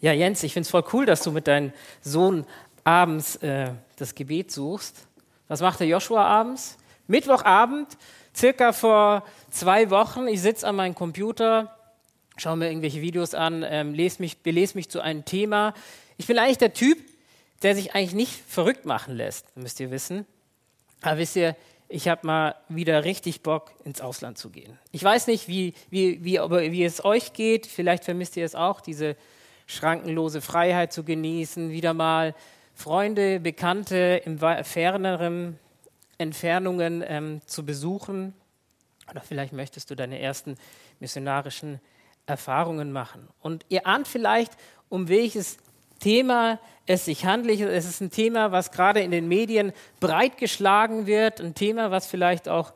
Ja, Jens, ich finde es voll cool, dass du mit deinem Sohn abends äh, das Gebet suchst. Was macht der Joshua abends? Mittwochabend, circa vor zwei Wochen. Ich sitze an meinem Computer, schaue mir irgendwelche Videos an, ähm, lese mich, belese mich zu einem Thema. Ich bin eigentlich der Typ, der sich eigentlich nicht verrückt machen lässt, müsst ihr wissen. Aber wisst ihr, ich habe mal wieder richtig Bock, ins Ausland zu gehen. Ich weiß nicht, wie, wie, wie, wie es euch geht. Vielleicht vermisst ihr es auch, diese schrankenlose Freiheit zu genießen, wieder mal Freunde, Bekannte in ferneren Entfernungen ähm, zu besuchen. Oder vielleicht möchtest du deine ersten missionarischen Erfahrungen machen. Und ihr ahnt vielleicht, um welches Thema es sich handelt. Es ist ein Thema, was gerade in den Medien breit geschlagen wird, ein Thema, was vielleicht auch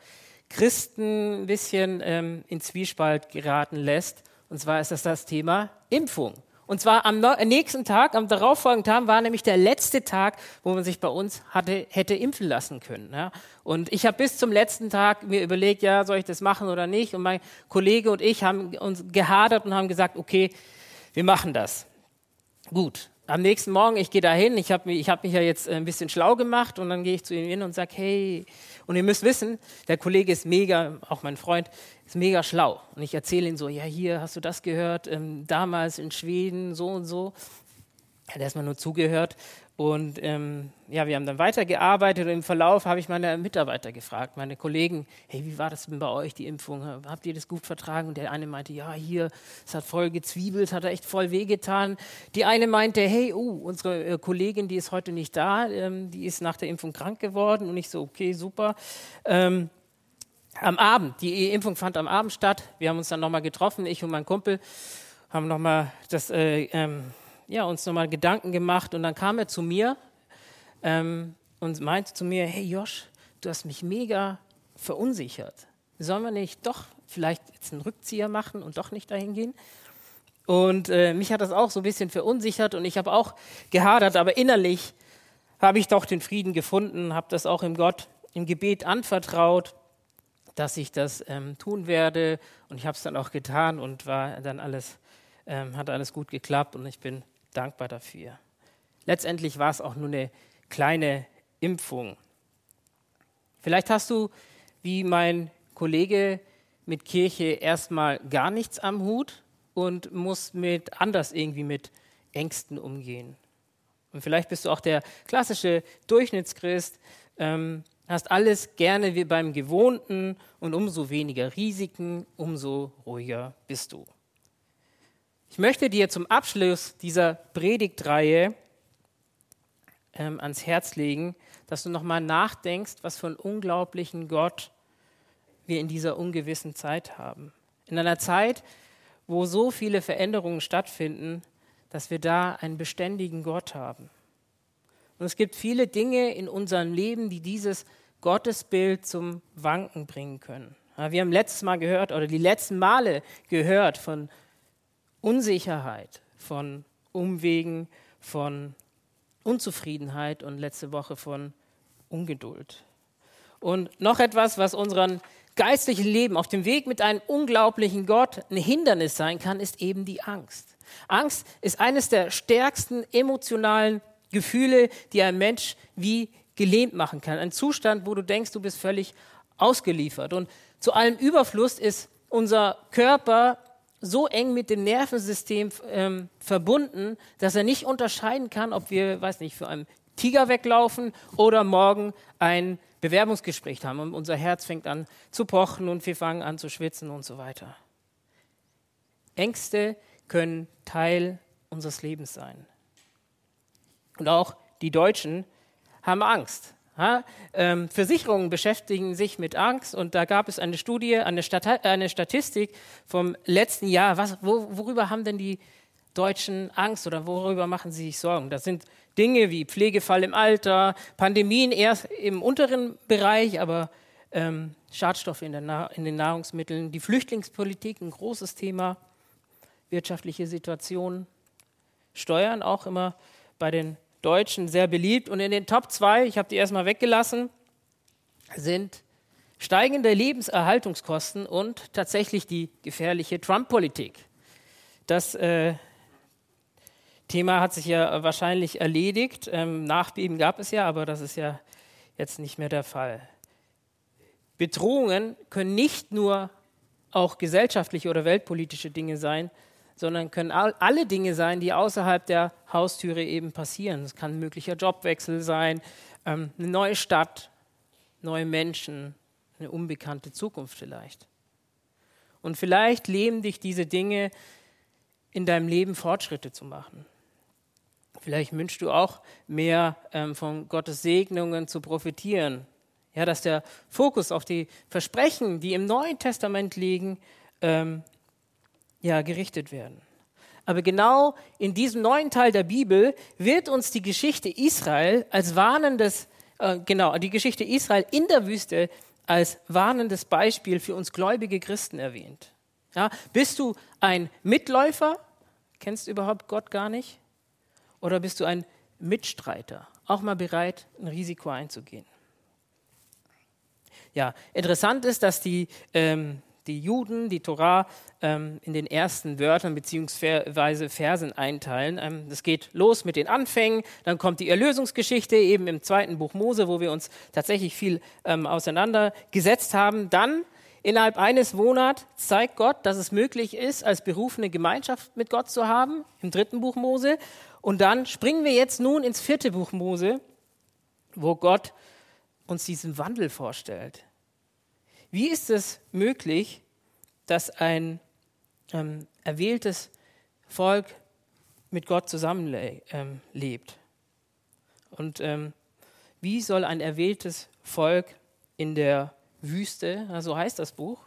Christen ein bisschen ähm, in Zwiespalt geraten lässt. Und zwar ist das das Thema Impfung. Und zwar am nächsten Tag, am darauffolgenden Tag, war nämlich der letzte Tag, wo man sich bei uns hatte, hätte impfen lassen können. Ja. Und ich habe bis zum letzten Tag mir überlegt, ja, soll ich das machen oder nicht? Und mein Kollege und ich haben uns gehadert und haben gesagt, okay, wir machen das. Gut, am nächsten Morgen, ich gehe da hin, ich habe mich, hab mich ja jetzt ein bisschen schlau gemacht und dann gehe ich zu ihm hin und sage, hey, und ihr müsst wissen, der Kollege ist mega, auch mein Freund, ist mega schlau. Und ich erzähle ihm so, ja, hier, hast du das gehört, ähm, damals in Schweden, so und so. Er hat erstmal nur zugehört und ähm, ja, wir haben dann weitergearbeitet und im Verlauf habe ich meine Mitarbeiter gefragt, meine Kollegen, hey, wie war das denn bei euch, die Impfung? Habt ihr das gut vertragen? Und der eine meinte, ja, hier, es hat voll gezwiebelt, hat echt voll wehgetan. Die eine meinte, hey, uh, unsere äh, Kollegin, die ist heute nicht da, ähm, die ist nach der Impfung krank geworden. Und ich so, okay, super. Ähm, am Abend, die Impfung fand am Abend statt. Wir haben uns dann nochmal getroffen, ich und mein Kumpel, haben nochmal das äh, ähm, ja, uns nochmal Gedanken gemacht und dann kam er zu mir ähm, und meinte zu mir, hey Josh, du hast mich mega verunsichert. Sollen wir nicht doch vielleicht jetzt einen Rückzieher machen und doch nicht dahin gehen? Und äh, mich hat das auch so ein bisschen verunsichert und ich habe auch gehadert, aber innerlich habe ich doch den Frieden gefunden, habe das auch im Gott, im Gebet anvertraut, dass ich das ähm, tun werde und ich habe es dann auch getan und war dann alles, ähm, hat alles gut geklappt und ich bin dankbar dafür. Letztendlich war es auch nur eine kleine Impfung. Vielleicht hast du, wie mein Kollege, mit Kirche erstmal gar nichts am Hut und musst mit anders irgendwie mit Ängsten umgehen. Und vielleicht bist du auch der klassische Durchschnittschrist, ähm, hast alles gerne wie beim Gewohnten und umso weniger Risiken, umso ruhiger bist du. Ich möchte dir zum Abschluss dieser Predigtreihe ähm, ans Herz legen, dass du nochmal nachdenkst, was für einen unglaublichen Gott wir in dieser ungewissen Zeit haben. In einer Zeit, wo so viele Veränderungen stattfinden, dass wir da einen beständigen Gott haben. Und es gibt viele Dinge in unserem Leben, die dieses Gottesbild zum Wanken bringen können. Wir haben letztes Mal gehört oder die letzten Male gehört von Unsicherheit, von Umwegen, von Unzufriedenheit und letzte Woche von Ungeduld. Und noch etwas, was unseren geistlichen Leben auf dem Weg mit einem unglaublichen Gott ein Hindernis sein kann, ist eben die Angst. Angst ist eines der stärksten emotionalen Gefühle, die ein Mensch wie gelähmt machen kann. Ein Zustand, wo du denkst, du bist völlig ausgeliefert. Und zu allem Überfluss ist unser Körper so eng mit dem Nervensystem ähm, verbunden, dass er nicht unterscheiden kann, ob wir, weiß nicht, für einen Tiger weglaufen oder morgen ein Bewerbungsgespräch haben und unser Herz fängt an zu pochen und wir fangen an zu schwitzen und so weiter. Ängste können Teil unseres Lebens sein. Und auch die Deutschen haben Angst. Ja, ähm, Versicherungen beschäftigen sich mit Angst und da gab es eine Studie, eine, Stat eine Statistik vom letzten Jahr. Was, wo, worüber haben denn die Deutschen Angst oder worüber machen sie sich Sorgen? Das sind Dinge wie Pflegefall im Alter, Pandemien erst im unteren Bereich, aber ähm, Schadstoffe in, in den Nahrungsmitteln, die Flüchtlingspolitik, ein großes Thema, wirtschaftliche Situation, Steuern auch immer bei den Deutschen sehr beliebt. Und in den Top 2, ich habe die erstmal weggelassen, sind steigende Lebenserhaltungskosten und tatsächlich die gefährliche Trump-Politik. Das, äh, Thema hat sich ja wahrscheinlich erledigt. Ähm, Nachbeben gab es ja, aber das ist ja jetzt nicht mehr der Fall. Bedrohungen können nicht nur auch gesellschaftliche oder weltpolitische Dinge sein, sondern können alle Dinge sein, die außerhalb der Haustüre eben passieren. Es kann ein möglicher Jobwechsel sein, ähm, eine neue Stadt, neue Menschen, eine unbekannte Zukunft vielleicht. Und vielleicht leben dich diese Dinge in deinem Leben Fortschritte zu machen. Vielleicht wünschst du auch mehr ähm, von Gottes Segnungen zu profitieren. Ja, dass der Fokus auf die Versprechen, die im Neuen Testament liegen, ähm, ja, gerichtet werden. Aber genau in diesem neuen Teil der Bibel wird uns die Geschichte Israel als warnendes, äh, genau, die Geschichte Israel in der Wüste als warnendes Beispiel für uns gläubige Christen erwähnt. Ja, bist du ein Mitläufer? Kennst du überhaupt Gott gar nicht? Oder bist du ein Mitstreiter? Auch mal bereit, ein Risiko einzugehen. Ja, interessant ist, dass die ähm, die Juden die Torah ähm, in den ersten Wörtern bzw. Versen einteilen. Ähm, das geht los mit den Anfängen, dann kommt die Erlösungsgeschichte eben im zweiten Buch Mose, wo wir uns tatsächlich viel ähm, auseinandergesetzt haben. Dann innerhalb eines Monats zeigt Gott, dass es möglich ist, als berufene Gemeinschaft mit Gott zu haben, im dritten Buch Mose. Und dann springen wir jetzt nun ins vierte Buch Mose, wo Gott uns diesen Wandel vorstellt wie ist es möglich, dass ein ähm, erwähltes Volk mit Gott zusammenlebt? Ähm, Und ähm, wie soll ein erwähltes Volk in der Wüste, so heißt das Buch,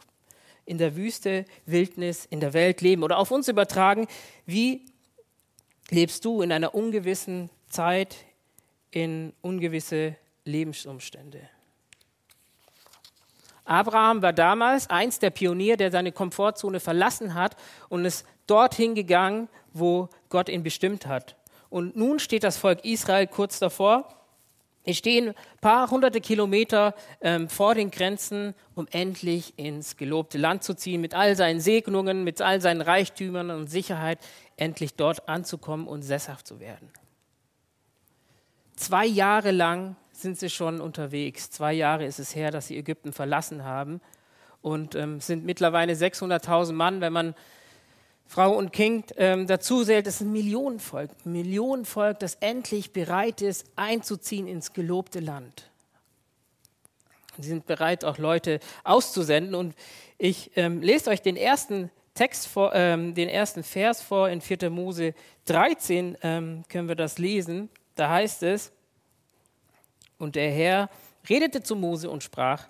in der Wüste, Wildnis, in der Welt leben? Oder auf uns übertragen, wie lebst du in einer ungewissen Zeit in ungewisse Lebensumstände? Abraham war damals eins der Pioniere, der seine Komfortzone verlassen hat und ist dorthin gegangen, wo Gott ihn bestimmt hat. Und nun steht das Volk Israel kurz davor. Sie stehen ein paar hunderte Kilometer ähm, vor den Grenzen, um endlich ins gelobte Land zu ziehen, mit all seinen Segnungen, mit all seinen Reichtümern und Sicherheit, endlich dort anzukommen und sesshaft zu werden. Zwei Jahre lang sind sie schon unterwegs. Zwei Jahre ist es her, dass sie Ägypten verlassen haben und ähm, sind mittlerweile 600.000 Mann. Wenn man Frau und Kind ähm, dazu zählt, ist ein Millionenvolk, ein Millionenvolk, das endlich bereit ist, einzuziehen ins gelobte Land. Sie sind bereit, auch Leute auszusenden. Und ich ähm, lese euch den ersten Text vor, ähm, den ersten Vers vor in 4. Mose 13, ähm, können wir das lesen. Da heißt es, und der Herr redete zu Mose und sprach,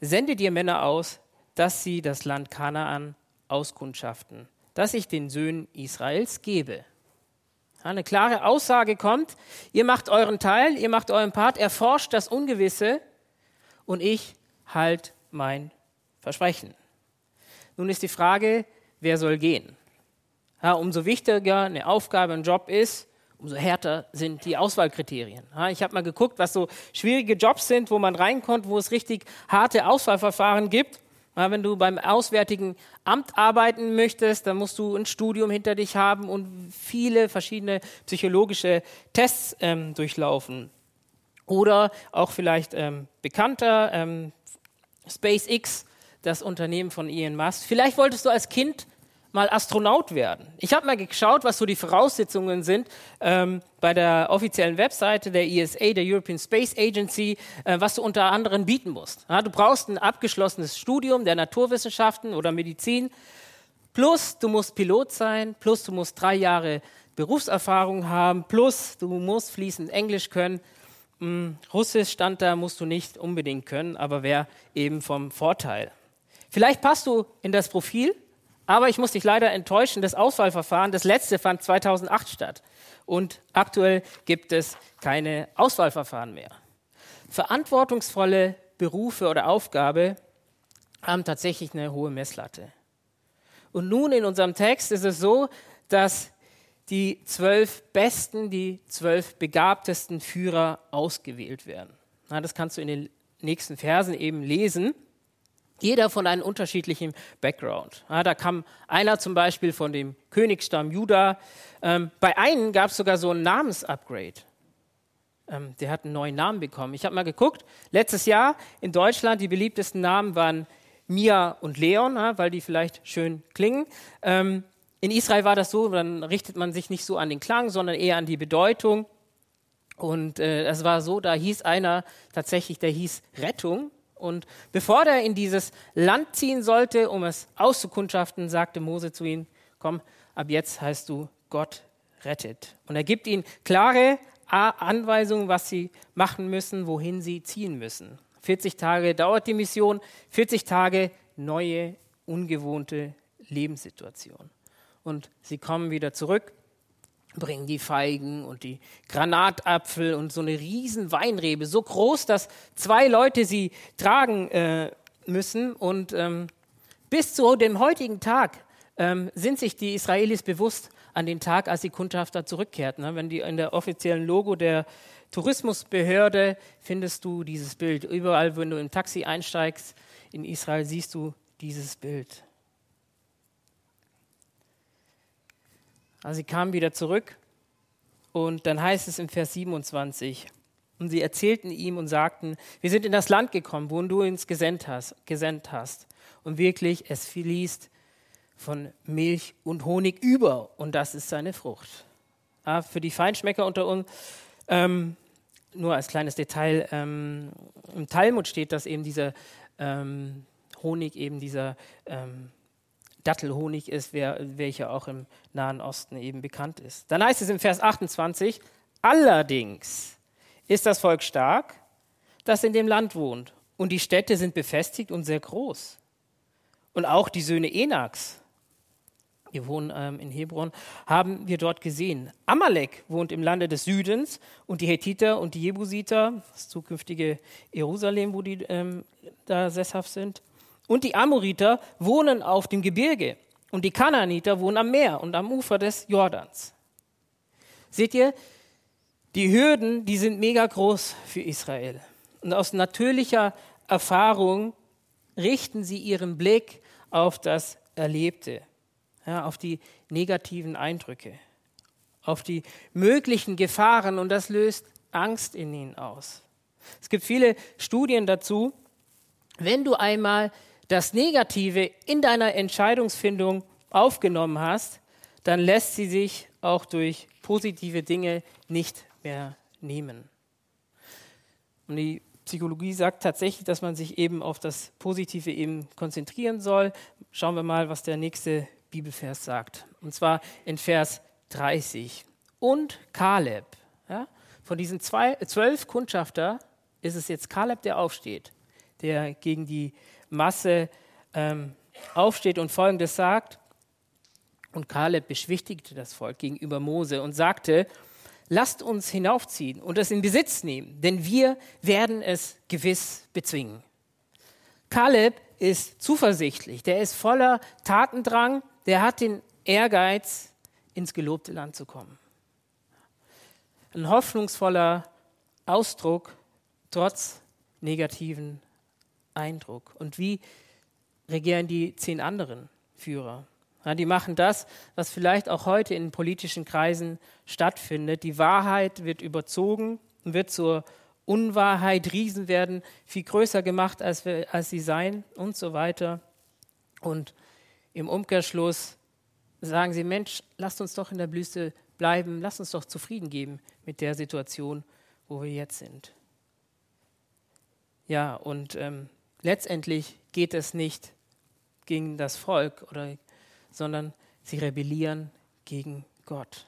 sende dir Männer aus, dass sie das Land Kanaan auskundschaften, das ich den Söhnen Israels gebe. Eine klare Aussage kommt, ihr macht euren Teil, ihr macht euren Part, erforscht das Ungewisse und ich halt mein Versprechen. Nun ist die Frage, wer soll gehen? Ja, umso wichtiger eine Aufgabe, ein Job ist, umso härter sind die Auswahlkriterien. Ich habe mal geguckt, was so schwierige Jobs sind, wo man reinkommt, wo es richtig harte Auswahlverfahren gibt. Wenn du beim Auswärtigen Amt arbeiten möchtest, dann musst du ein Studium hinter dich haben und viele verschiedene psychologische Tests ähm, durchlaufen. Oder auch vielleicht ähm, bekannter ähm, SpaceX, das Unternehmen von Elon Musk. Vielleicht wolltest du als Kind mal Astronaut werden. Ich habe mal geschaut, was so die Voraussetzungen sind ähm, bei der offiziellen Webseite der ESA, der European Space Agency, äh, was du unter anderem bieten musst. Ja, du brauchst ein abgeschlossenes Studium der Naturwissenschaften oder Medizin, plus du musst Pilot sein, plus du musst drei Jahre Berufserfahrung haben, plus du musst fließend Englisch können. Hm, Russisch stand da, musst du nicht unbedingt können, aber wäre eben vom Vorteil. Vielleicht passt du in das Profil, aber ich muss dich leider enttäuschen, das Auswahlverfahren, das letzte fand 2008 statt. Und aktuell gibt es keine Auswahlverfahren mehr. Verantwortungsvolle Berufe oder Aufgabe haben tatsächlich eine hohe Messlatte. Und nun in unserem Text ist es so, dass die zwölf besten, die zwölf begabtesten Führer ausgewählt werden. Na, das kannst du in den nächsten Versen eben lesen. Jeder von einem unterschiedlichen Background. Ja, da kam einer zum Beispiel von dem Königsstamm Juda. Ähm, bei einem gab es sogar so ein Namensupgrade. Ähm, der hat einen neuen Namen bekommen. Ich habe mal geguckt, letztes Jahr in Deutschland die beliebtesten Namen waren Mia und Leon, ja, weil die vielleicht schön klingen. Ähm, in Israel war das so, dann richtet man sich nicht so an den Klang, sondern eher an die Bedeutung. Und äh, es war so, da hieß einer tatsächlich, der hieß Rettung. Und bevor er in dieses Land ziehen sollte, um es auszukundschaften, sagte Mose zu ihm, komm, ab jetzt heißt du Gott rettet. Und er gibt ihnen klare Anweisungen, was sie machen müssen, wohin sie ziehen müssen. 40 Tage dauert die Mission, 40 Tage neue, ungewohnte Lebenssituation. Und sie kommen wieder zurück bringen die Feigen und die Granatapfel und so eine riesen Weinrebe, so groß, dass zwei Leute sie tragen äh, müssen. Und ähm, bis zu dem heutigen Tag ähm, sind sich die Israelis bewusst an den Tag, als die Kundschafter zurückkehrten. Ne? Wenn die in der offiziellen Logo der Tourismusbehörde findest du dieses Bild. Überall, wenn du im Taxi einsteigst in Israel, siehst du dieses Bild. Also sie kamen wieder zurück und dann heißt es im Vers 27, und sie erzählten ihm und sagten, wir sind in das Land gekommen, wo du uns gesendet hast, gesendet hast. Und wirklich, es fließt von Milch und Honig über und das ist seine Frucht. Ja, für die Feinschmecker unter uns, ähm, nur als kleines Detail, ähm, im Talmud steht, dass eben dieser ähm, Honig eben dieser ähm, Dattelhonig ist, wer, welcher auch im Nahen Osten eben bekannt ist. Dann heißt es im Vers 28, allerdings ist das Volk stark, das in dem Land wohnt, und die Städte sind befestigt und sehr groß. Und auch die Söhne Enaks, wir wohnen ähm, in Hebron, haben wir dort gesehen. Amalek wohnt im Lande des Südens und die Hethiter und die Jebusiter, das zukünftige Jerusalem, wo die ähm, da sesshaft sind, und die Amoriter wohnen auf dem Gebirge und die Kanaaniter wohnen am Meer und am Ufer des Jordans. Seht ihr, die Hürden, die sind mega groß für Israel. Und aus natürlicher Erfahrung richten sie ihren Blick auf das Erlebte, ja, auf die negativen Eindrücke, auf die möglichen Gefahren und das löst Angst in ihnen aus. Es gibt viele Studien dazu. Wenn du einmal das Negative in deiner Entscheidungsfindung aufgenommen hast, dann lässt sie sich auch durch positive Dinge nicht mehr nehmen. Und die Psychologie sagt tatsächlich, dass man sich eben auf das Positive eben konzentrieren soll. Schauen wir mal, was der nächste Bibelvers sagt. Und zwar in Vers 30. Und Kaleb. Ja, von diesen zwei, zwölf Kundschafter ist es jetzt Kaleb, der aufsteht, der gegen die Masse ähm, aufsteht und Folgendes sagt. Und Kaleb beschwichtigte das Volk gegenüber Mose und sagte, lasst uns hinaufziehen und es in Besitz nehmen, denn wir werden es gewiss bezwingen. Kaleb ist zuversichtlich, der ist voller Tatendrang, der hat den Ehrgeiz, ins gelobte Land zu kommen. Ein hoffnungsvoller Ausdruck trotz negativen Eindruck. Und wie regieren die zehn anderen Führer? Ja, die machen das, was vielleicht auch heute in politischen Kreisen stattfindet. Die Wahrheit wird überzogen und wird zur Unwahrheit. Riesen werden viel größer gemacht, als, wir, als sie seien und so weiter. Und im Umkehrschluss sagen sie, Mensch, lasst uns doch in der Blüste bleiben, lasst uns doch zufrieden geben mit der Situation, wo wir jetzt sind. Ja, und ähm, letztendlich geht es nicht gegen das Volk, oder, sondern sie rebellieren gegen Gott.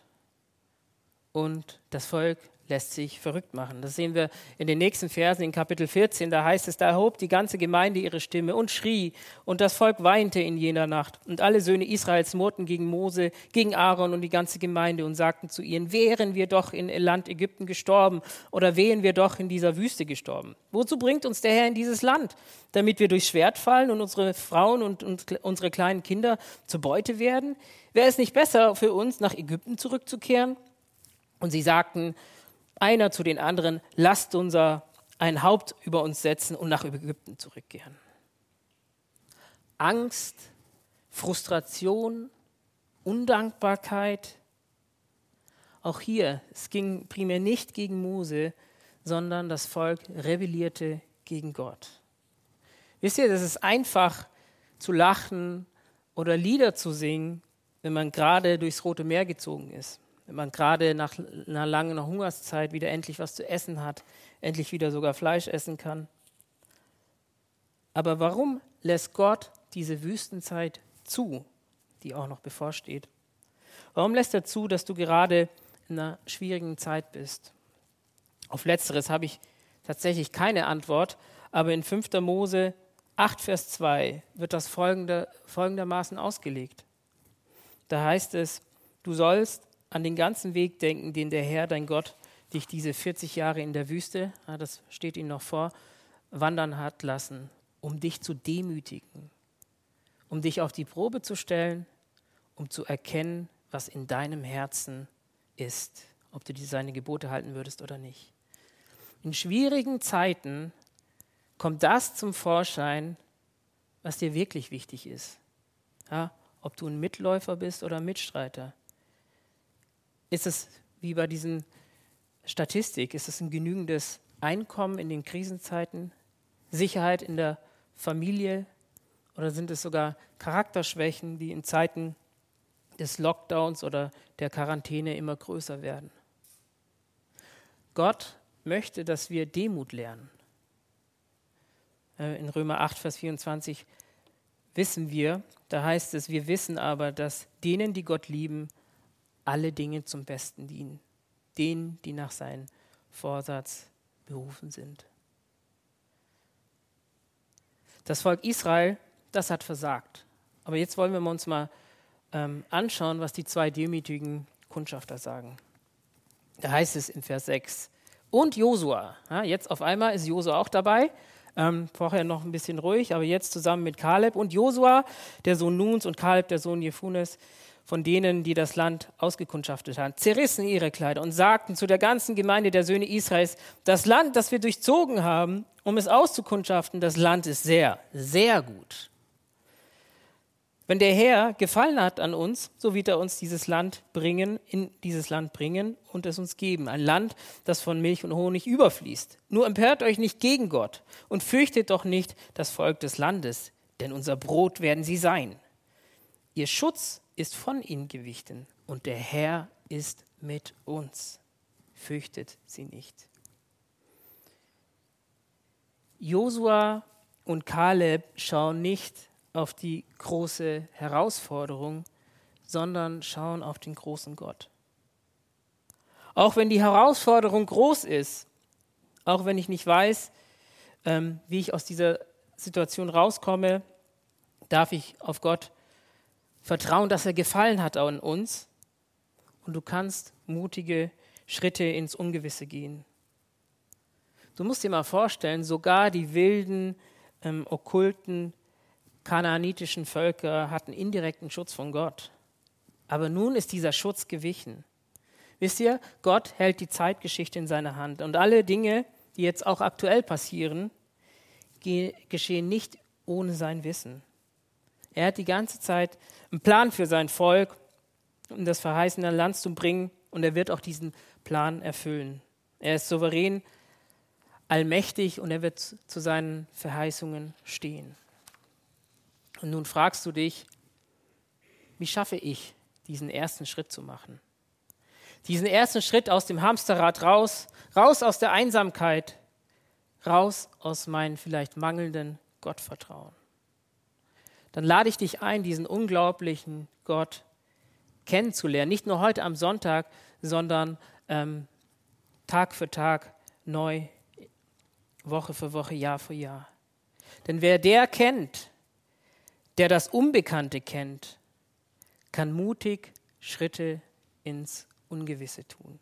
Und das Volk lässt sich verrückt machen. Das sehen wir in den nächsten Versen in Kapitel 14. Da heißt es, da erhob die ganze Gemeinde ihre Stimme und schrie, und das Volk weinte in jener Nacht. Und alle Söhne Israels murrten gegen Mose, gegen Aaron und die ganze Gemeinde und sagten zu ihnen, wären wir doch in Land Ägypten gestorben oder wären wir doch in dieser Wüste gestorben. Wozu bringt uns der Herr in dieses Land? Damit wir durchs Schwert fallen und unsere Frauen und, und unsere kleinen Kinder zur Beute werden? Wäre es nicht besser für uns, nach Ägypten zurückzukehren? Und sie sagten, einer zu den anderen, lasst unser ein Haupt über uns setzen und nach Ägypten zurückkehren. Angst, Frustration, Undankbarkeit. Auch hier, es ging primär nicht gegen Mose, sondern das Volk rebellierte gegen Gott. Wisst ihr, das ist einfach zu lachen oder Lieder zu singen, wenn man gerade durchs Rote Meer gezogen ist, wenn man gerade nach einer langen Hungerszeit wieder endlich was zu essen hat, endlich wieder sogar Fleisch essen kann. Aber warum lässt Gott diese Wüstenzeit zu, die auch noch bevorsteht? Warum lässt er zu, dass du gerade in einer schwierigen Zeit bist? Auf letzteres habe ich tatsächlich keine Antwort, aber in 5. Mose 8, Vers 2 wird das folgende, folgendermaßen ausgelegt. Da heißt es, du sollst an den ganzen Weg denken, den der Herr, dein Gott, dich diese 40 Jahre in der Wüste, das steht Ihnen noch vor, wandern hat lassen, um dich zu demütigen, um dich auf die Probe zu stellen, um zu erkennen, was in deinem Herzen ist, ob du seine Gebote halten würdest oder nicht. In schwierigen Zeiten kommt das zum Vorschein, was dir wirklich wichtig ist. Ja, ob du ein Mitläufer bist oder ein Mitstreiter. Ist es wie bei diesen Statistik, ist es ein genügendes Einkommen in den Krisenzeiten, Sicherheit in der Familie oder sind es sogar Charakterschwächen, die in Zeiten des Lockdowns oder der Quarantäne immer größer werden? Gott möchte, dass wir Demut lernen. Äh, in Römer 8, Vers 24 wissen wir, da heißt es, wir wissen aber, dass denen, die Gott lieben, alle Dinge zum Besten dienen. Denen, die nach seinem Vorsatz berufen sind. Das Volk Israel, das hat versagt. Aber jetzt wollen wir uns mal ähm, anschauen, was die zwei demütigen Kundschafter sagen. Da heißt es in Vers 6, und Josua. Ja, jetzt auf einmal ist Josua auch dabei. Ähm, vorher noch ein bisschen ruhig, aber jetzt zusammen mit Kaleb und Josua, der Sohn Nuns, und Kaleb, der Sohn Jefunes, von denen, die das Land ausgekundschaftet haben, zerrissen ihre Kleider und sagten zu der ganzen Gemeinde der Söhne Israels, das Land, das wir durchzogen haben, um es auszukundschaften, das Land ist sehr, sehr gut. Wenn der Herr gefallen hat an uns, so wird er uns dieses Land bringen, in dieses Land bringen und es uns geben. Ein Land, das von Milch und Honig überfließt. Nur empört euch nicht gegen Gott und fürchtet doch nicht das Volk des Landes, denn unser Brot werden sie sein. Ihr Schutz ist von ihnen gewichen und der Herr ist mit uns. Fürchtet sie nicht. Josua und Kaleb schauen nicht auf die große Herausforderung, sondern schauen auf den großen Gott. Auch wenn die Herausforderung groß ist, auch wenn ich nicht weiß, ähm, wie ich aus dieser Situation rauskomme, darf ich auf Gott vertrauen, dass er gefallen hat an uns und du kannst mutige Schritte ins Ungewisse gehen. Du musst dir mal vorstellen, sogar die wilden, ähm, okkulten kanaanitischen Völker hatten indirekten Schutz von Gott. Aber nun ist dieser Schutz gewichen. Wisst ihr, Gott hält die Zeitgeschichte in seiner Hand. Und alle Dinge, die jetzt auch aktuell passieren, geschehen nicht ohne sein Wissen. Er hat die ganze Zeit einen Plan für sein Volk, um das verheißene Land zu bringen. Und er wird auch diesen Plan erfüllen. Er ist souverän, allmächtig und er wird zu seinen Verheißungen stehen. Und nun fragst du dich, wie schaffe ich, diesen ersten Schritt zu machen? Diesen ersten Schritt aus dem Hamsterrad raus, raus aus der Einsamkeit, raus aus meinem vielleicht mangelnden Gottvertrauen. Dann lade ich dich ein, diesen unglaublichen Gott kennenzulernen. Nicht nur heute am Sonntag, sondern ähm, Tag für Tag neu, Woche für Woche, Jahr für Jahr. Denn wer der kennt, der das Unbekannte kennt, kann mutig Schritte ins Ungewisse tun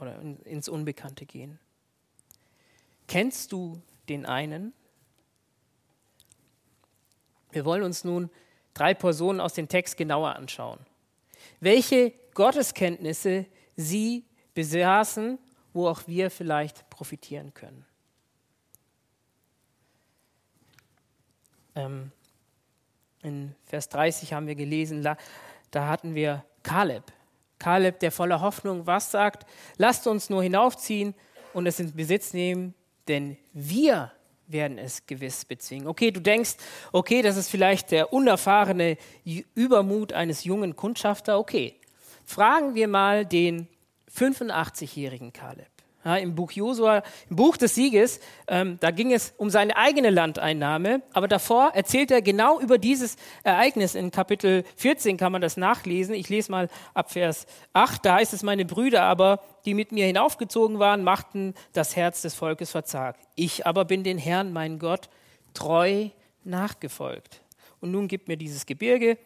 oder ins Unbekannte gehen. Kennst du den einen? Wir wollen uns nun drei Personen aus dem Text genauer anschauen. Welche Gotteskenntnisse sie besaßen, wo auch wir vielleicht profitieren können. Ähm, In Vers 30 haben wir gelesen, da hatten wir Kaleb. Kaleb, der voller Hoffnung was sagt, lasst uns nur hinaufziehen und es in Besitz nehmen, denn wir werden es gewiss bezwingen. Okay, du denkst, okay, das ist vielleicht der unerfahrene Übermut eines jungen Kundschafter. Okay, fragen wir mal den 85-jährigen Kaleb. Ja, Im Buch Josua, im Buch des Sieges, ähm, da ging es um seine eigene Landeinnahme, aber davor erzählt er genau über dieses Ereignis. In Kapitel 14 kann man das nachlesen. Ich lese mal ab Vers 8. Da heißt es, meine Brüder aber, die mit mir hinaufgezogen waren, machten das Herz des Volkes verzagt. Ich aber bin den Herrn, mein Gott, treu nachgefolgt. Und nun gibt mir dieses Gebirge,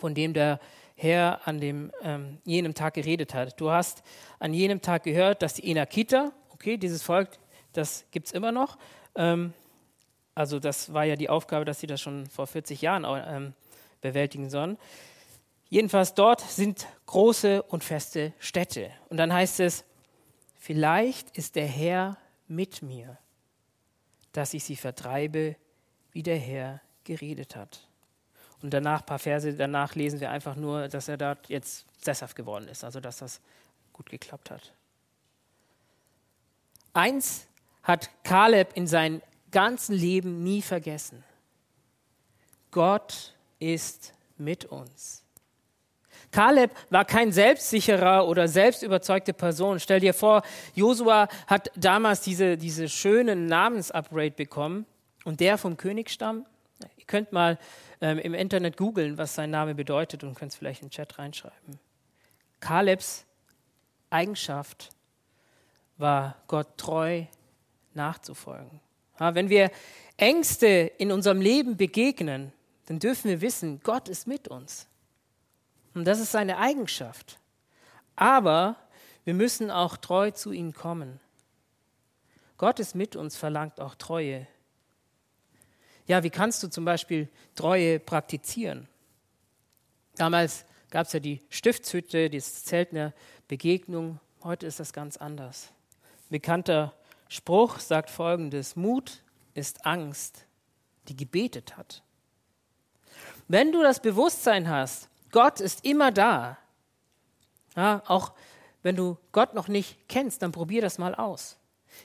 von dem der Herr an dem, ähm, jenem Tag geredet hat. Du hast an jenem Tag gehört, dass die Enakiter, okay, dieses Volk, das gibt es immer noch. Ähm, also das war ja die Aufgabe, dass sie das schon vor 40 Jahren ähm, bewältigen sollen. Jedenfalls dort sind große und feste Städte. Und dann heißt es, vielleicht ist der Herr mit mir, dass ich sie vertreibe, wie der Herr geredet hat. Und danach, ein paar Verse danach, lesen wir einfach nur, dass er dort jetzt sesshaft geworden ist, also dass das gut geklappt hat. Eins hat Kaleb in seinem ganzen Leben nie vergessen. Gott ist mit uns. Kaleb war kein selbstsicherer oder selbstüberzeugte Person. Stell dir vor, Josua hat damals diese, diese schönen Namensupgrade bekommen und der vom Königsstamm. Ihr könnt mal ähm, im Internet googeln, was sein Name bedeutet und könnt es vielleicht im Chat reinschreiben. Kalebs Eigenschaft war Gott treu nachzufolgen. Ja, wenn wir Ängste in unserem Leben begegnen, dann dürfen wir wissen, Gott ist mit uns. Und das ist seine Eigenschaft. Aber wir müssen auch treu zu ihm kommen. Gott ist mit uns, verlangt auch Treue ja, wie kannst du zum Beispiel Treue praktizieren? Damals gab es ja die Stiftshütte, das Zelt einer Begegnung. Heute ist das ganz anders. Bekannter Spruch sagt folgendes: Mut ist Angst, die gebetet hat. Wenn du das Bewusstsein hast, Gott ist immer da, ja, auch wenn du Gott noch nicht kennst, dann probier das mal aus.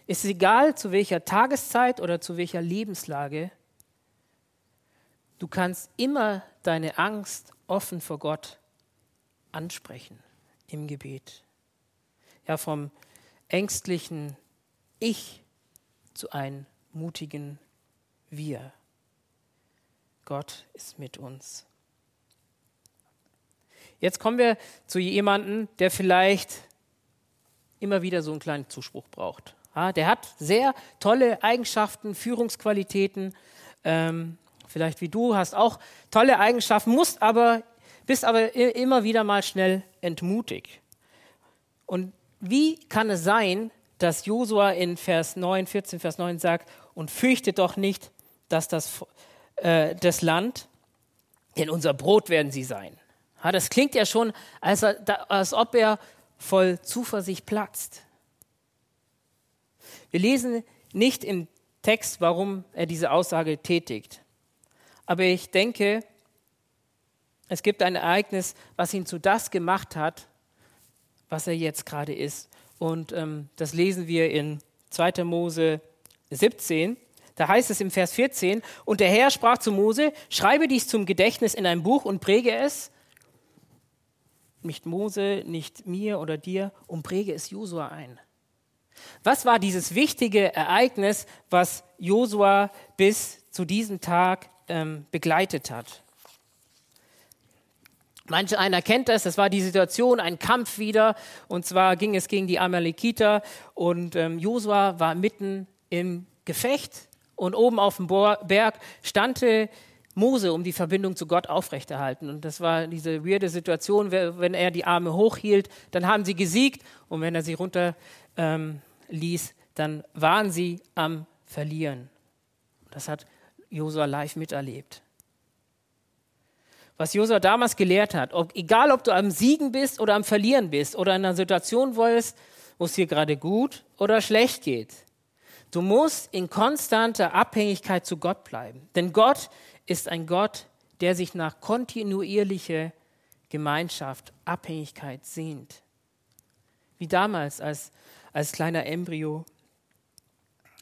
Ist egal, zu welcher Tageszeit oder zu welcher Lebenslage, Du kannst immer deine Angst offen vor Gott ansprechen im Gebet. Ja, vom ängstlichen Ich zu einem mutigen Wir. Gott ist mit uns. Jetzt kommen wir zu jemandem, der vielleicht immer wieder so einen kleinen Zuspruch braucht. Ja, der hat sehr tolle Eigenschaften, Führungsqualitäten, ähm, vielleicht wie du, hast auch tolle Eigenschaften, musst aber, bist aber immer wieder mal schnell entmutigt. Und wie kann es sein, dass Josua in Vers 9, 14, Vers 9 sagt, und fürchtet doch nicht, dass das, äh, das Land, denn unser Brot werden sie sein. Ja, das klingt ja schon, als, als ob er voll Zuversicht platzt. Wir lesen nicht im Text, warum er diese Aussage tätigt. Aber ich denke, es gibt ein Ereignis, was ihn zu das gemacht hat, was er jetzt gerade ist. Und ähm, das lesen wir in 2. Mose 17. Da heißt es im Vers 14, und der Herr sprach zu Mose, schreibe dies zum Gedächtnis in ein Buch und präge es, nicht Mose, nicht mir oder dir, und präge es Josua ein. Was war dieses wichtige Ereignis, was Josua bis zu diesem Tag ähm, begleitet hat. Manch einer kennt das, das war die Situation, ein Kampf wieder, und zwar ging es gegen die Amalekiter und ähm, Josua war mitten im Gefecht und oben auf dem Berg stand Mose, um die Verbindung zu Gott aufrechterhalten. Und das war diese weirde Situation, wenn er die Arme hochhielt, dann haben sie gesiegt und wenn er sie runter ähm, dann waren sie am Verlieren. Das hat Josua live miterlebt. Was Josua damals gelehrt hat, ob, egal ob du am Siegen bist oder am Verlieren bist oder in einer Situation wo es, wo es dir gerade gut oder schlecht geht, du musst in konstanter Abhängigkeit zu Gott bleiben. Denn Gott ist ein Gott der sich nach kontinuierlicher Gemeinschaft, Abhängigkeit sehnt. Wie damals als, als kleiner Embryo,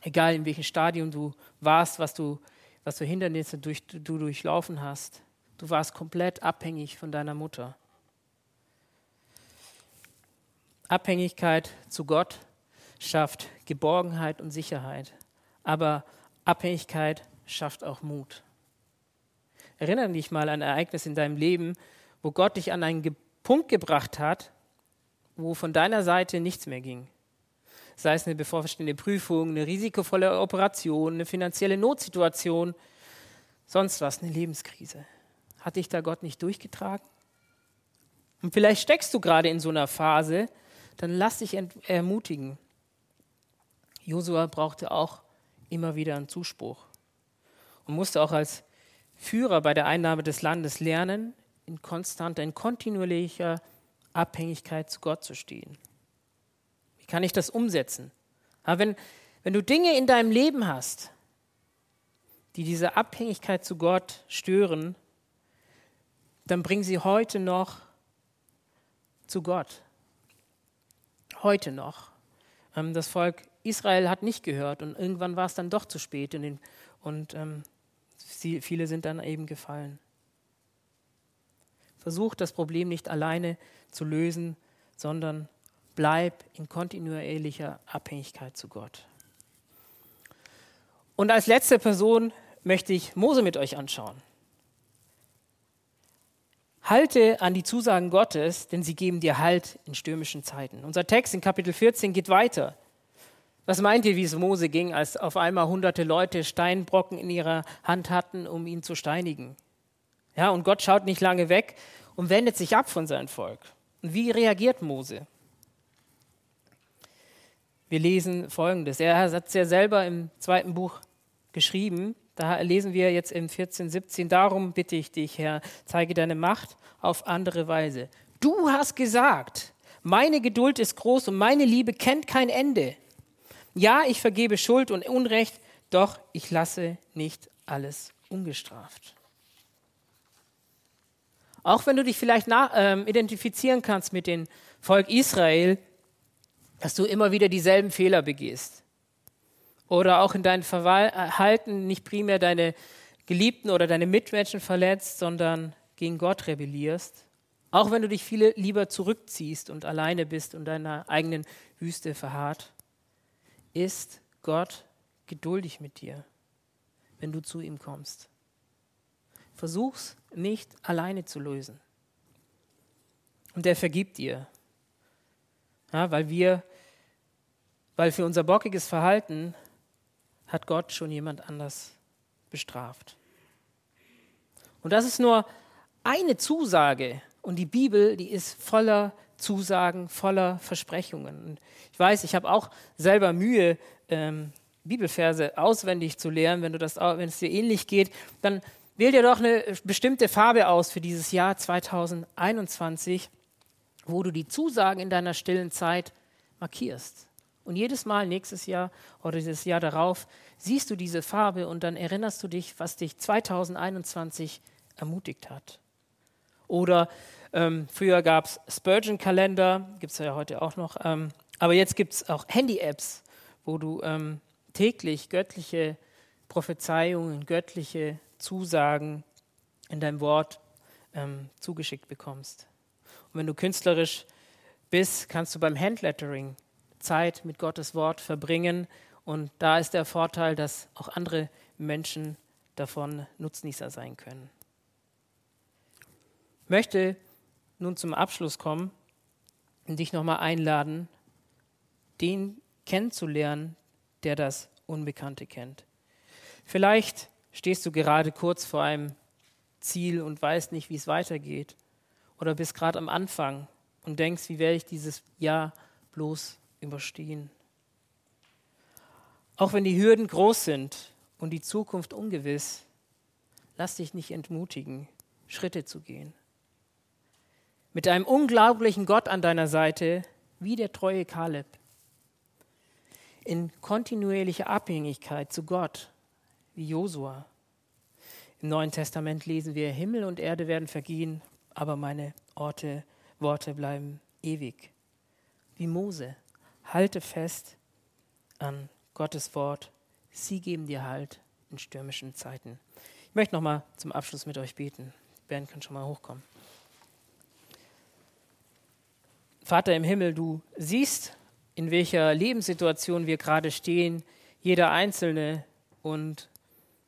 egal in welchem Stadium du warst, was du, was für Hindernisse durch, du durchlaufen hast. Du warst komplett abhängig von deiner Mutter. Abhängigkeit zu Gott schafft Geborgenheit und Sicherheit, aber Abhängigkeit schafft auch Mut. Erinnere dich mal an ein Ereignis in deinem Leben, wo Gott dich an einen Punkt gebracht hat, wo von deiner Seite nichts mehr ging. Sei es eine bevorstehende Prüfung, eine risikovolle Operation, eine finanzielle Notsituation, sonst was, eine Lebenskrise. Hat dich da Gott nicht durchgetragen? Und vielleicht steckst du gerade in so einer Phase, dann lass dich ermutigen. Josua brauchte auch immer wieder einen Zuspruch und musste auch als Führer bei der Einnahme des Landes lernen, in konstanter, in kontinuierlicher Abhängigkeit zu Gott zu stehen. Kann ich das umsetzen? Aber wenn, wenn du Dinge in deinem Leben hast, die diese Abhängigkeit zu Gott stören, dann bring sie heute noch zu Gott. Heute noch. Ähm, das Volk Israel hat nicht gehört und irgendwann war es dann doch zu spät und, und ähm, viele sind dann eben gefallen. Versuch das Problem nicht alleine zu lösen, sondern bleib in kontinuierlicher Abhängigkeit zu Gott. Und als letzte Person möchte ich Mose mit euch anschauen. Halte an die Zusagen Gottes, denn sie geben dir Halt in stürmischen Zeiten. Unser Text in Kapitel 14 geht weiter. Was meint ihr, wie es Mose ging, als auf einmal hunderte Leute Steinbrocken in ihrer Hand hatten, um ihn zu steinigen? Ja, und Gott schaut nicht lange weg und wendet sich ab von seinem Volk. Und wie reagiert Mose? Wir lesen Folgendes. Er hat es ja selber im zweiten Buch geschrieben. Da lesen wir jetzt im 14, 17. Darum bitte ich dich, Herr, zeige deine Macht auf andere Weise. Du hast gesagt, meine Geduld ist groß und meine Liebe kennt kein Ende. Ja, ich vergebe Schuld und Unrecht, doch ich lasse nicht alles ungestraft. Auch wenn du dich vielleicht nach, ähm, identifizieren kannst mit dem Volk Israel, dass du immer wieder dieselben Fehler begehst. Oder auch in deinem Verhalten nicht primär deine Geliebten oder deine Mitmenschen verletzt, sondern gegen Gott rebellierst. Auch wenn du dich viele lieber zurückziehst und alleine bist und deiner eigenen Wüste verharrt ist Gott geduldig mit dir, wenn du zu ihm kommst. Versuch's nicht alleine zu lösen. Und er vergibt dir. Ja, weil wir, weil für unser bockiges Verhalten hat Gott schon jemand anders bestraft. Und das ist nur eine Zusage. Und die Bibel, die ist voller Zusagen, voller Versprechungen. Und ich weiß, ich habe auch selber Mühe, ähm, Bibelverse auswendig zu lernen. Wenn, du das, wenn es dir ähnlich geht, dann wähl dir doch eine bestimmte Farbe aus für dieses Jahr 2021, wo du die Zusagen in deiner stillen Zeit markierst. Und jedes Mal nächstes Jahr oder dieses Jahr darauf siehst du diese Farbe und dann erinnerst du dich, was dich 2021 ermutigt hat. Oder ähm, früher gab es Spurgeon-Kalender, gibt es ja heute auch noch. Ähm, aber jetzt gibt es auch Handy-Apps, wo du ähm, täglich göttliche Prophezeiungen, göttliche Zusagen in deinem Wort ähm, zugeschickt bekommst. Und wenn du künstlerisch bist, kannst du beim Handlettering Zeit mit Gottes Wort verbringen. Und da ist der Vorteil, dass auch andere Menschen davon Nutznießer sein können. Ich möchte nun zum Abschluss kommen und dich nochmal einladen, den kennenzulernen, der das Unbekannte kennt. Vielleicht stehst du gerade kurz vor einem Ziel und weißt nicht, wie es weitergeht. Oder bist gerade am Anfang und denkst, wie werde ich dieses Jahr bloß überstehen. Auch wenn die Hürden groß sind und die Zukunft ungewiss, lass dich nicht entmutigen, Schritte zu gehen mit einem unglaublichen Gott an deiner Seite, wie der treue Kaleb. In kontinuierlicher Abhängigkeit zu Gott, wie Josua. Im Neuen Testament lesen wir, Himmel und Erde werden vergehen, aber meine Orte, Worte bleiben ewig. Wie Mose, halte fest an Gottes Wort. Sie geben dir Halt in stürmischen Zeiten. Ich möchte noch mal zum Abschluss mit euch beten. Band kann schon mal hochkommen. Vater im Himmel, du siehst, in welcher Lebenssituation wir gerade stehen, jeder Einzelne, und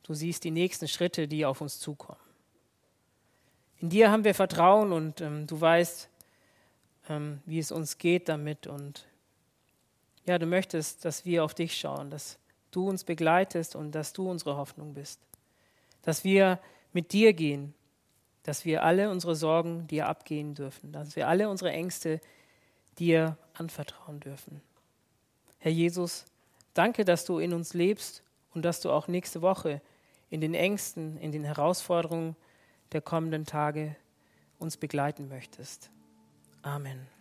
du siehst die nächsten Schritte, die auf uns zukommen. In dir haben wir Vertrauen und ähm, du weißt, ähm, wie es uns geht damit. Und ja, du möchtest, dass wir auf dich schauen, dass du uns begleitest und dass du unsere Hoffnung bist. Dass wir mit dir gehen, dass wir alle unsere Sorgen dir abgehen dürfen, dass wir alle unsere Ängste dir anvertrauen dürfen. Herr Jesus, danke, dass du in uns lebst und dass du auch nächste Woche in den Ängsten, in den Herausforderungen der kommenden Tage uns begleiten möchtest. Amen.